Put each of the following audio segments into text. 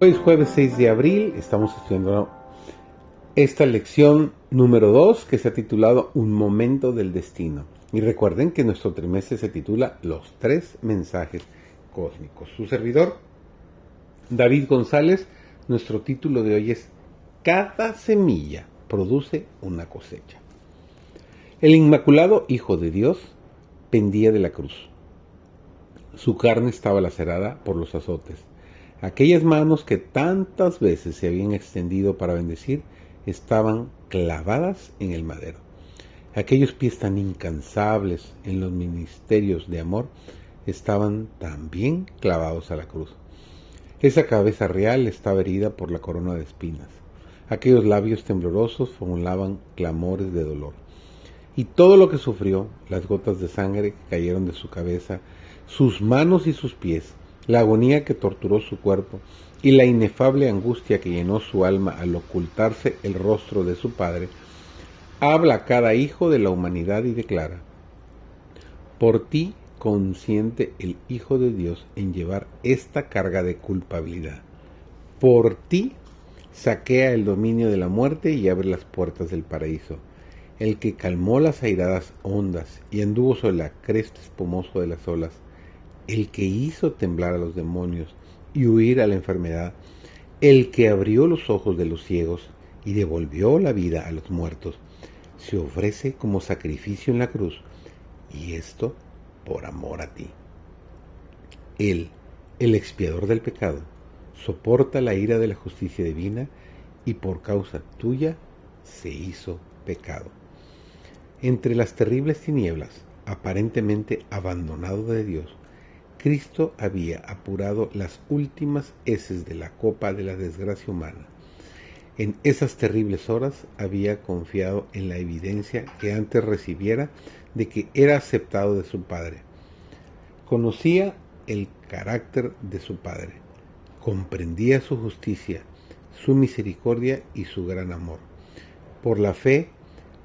Hoy es jueves 6 de abril, estamos estudiando esta lección número 2 que se ha titulado Un momento del destino. Y recuerden que nuestro trimestre se titula Los tres mensajes cósmicos. Su servidor, David González, nuestro título de hoy es Cada semilla produce una cosecha. El Inmaculado Hijo de Dios pendía de la cruz. Su carne estaba lacerada por los azotes Aquellas manos que tantas veces se habían extendido para bendecir estaban clavadas en el madero. Aquellos pies tan incansables en los ministerios de amor estaban también clavados a la cruz. Esa cabeza real estaba herida por la corona de espinas. Aquellos labios temblorosos formulaban clamores de dolor. Y todo lo que sufrió, las gotas de sangre que cayeron de su cabeza, sus manos y sus pies, la agonía que torturó su cuerpo y la inefable angustia que llenó su alma al ocultarse el rostro de su Padre, habla cada hijo de la humanidad y declara, por ti consiente el Hijo de Dios en llevar esta carga de culpabilidad. Por ti saquea el dominio de la muerte y abre las puertas del paraíso. El que calmó las airadas ondas y anduvo sobre la cresta espumoso de las olas, el que hizo temblar a los demonios y huir a la enfermedad, el que abrió los ojos de los ciegos y devolvió la vida a los muertos, se ofrece como sacrificio en la cruz, y esto por amor a ti. Él, el expiador del pecado, soporta la ira de la justicia divina y por causa tuya se hizo pecado. Entre las terribles tinieblas, aparentemente abandonado de Dios, Cristo había apurado las últimas heces de la copa de la desgracia humana. En esas terribles horas había confiado en la evidencia que antes recibiera de que era aceptado de su Padre. Conocía el carácter de su Padre, comprendía su justicia, su misericordia y su gran amor. Por la fe,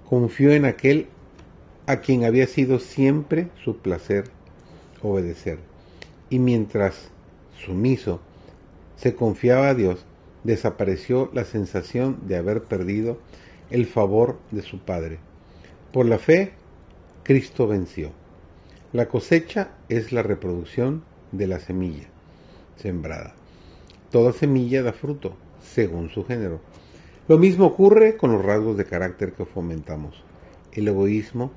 confió en aquel a quien había sido siempre su placer obedecer y mientras, sumiso, se confiaba a Dios, desapareció la sensación de haber perdido el favor de su Padre. Por la fe, Cristo venció. La cosecha es la reproducción de la semilla sembrada. Toda semilla da fruto, según su género. Lo mismo ocurre con los rasgos de carácter que fomentamos. El egoísmo,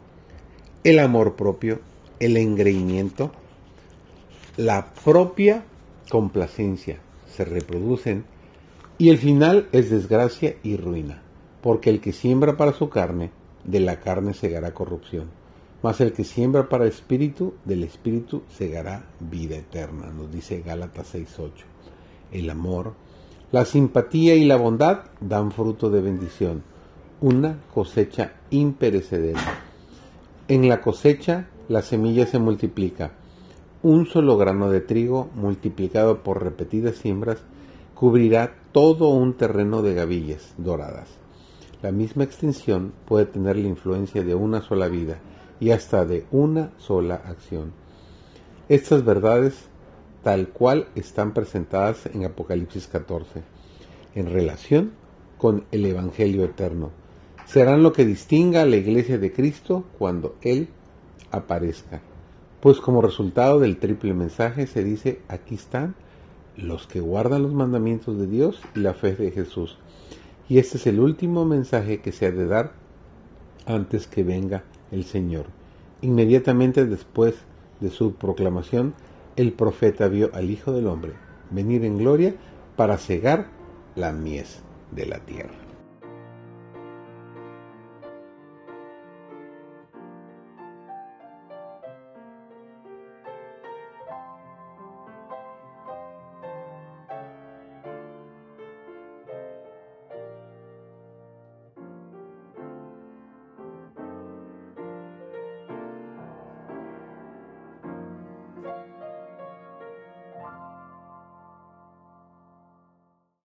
el amor propio, el engreimiento, la propia complacencia se reproducen y el final es desgracia y ruina, porque el que siembra para su carne, de la carne segará corrupción, mas el que siembra para el espíritu, del espíritu segará vida eterna, nos dice Gálatas 6.8. El amor, la simpatía y la bondad dan fruto de bendición, una cosecha imperecedera. En la cosecha la semilla se multiplica, un solo grano de trigo multiplicado por repetidas siembras cubrirá todo un terreno de gavillas doradas. La misma extensión puede tener la influencia de una sola vida y hasta de una sola acción. Estas verdades tal cual están presentadas en Apocalipsis 14, en relación con el Evangelio eterno, serán lo que distinga a la iglesia de Cristo cuando Él aparezca. Pues como resultado del triple mensaje se dice, aquí están los que guardan los mandamientos de Dios y la fe de Jesús. Y este es el último mensaje que se ha de dar antes que venga el Señor. Inmediatamente después de su proclamación, el profeta vio al Hijo del Hombre venir en gloria para cegar la mies de la tierra.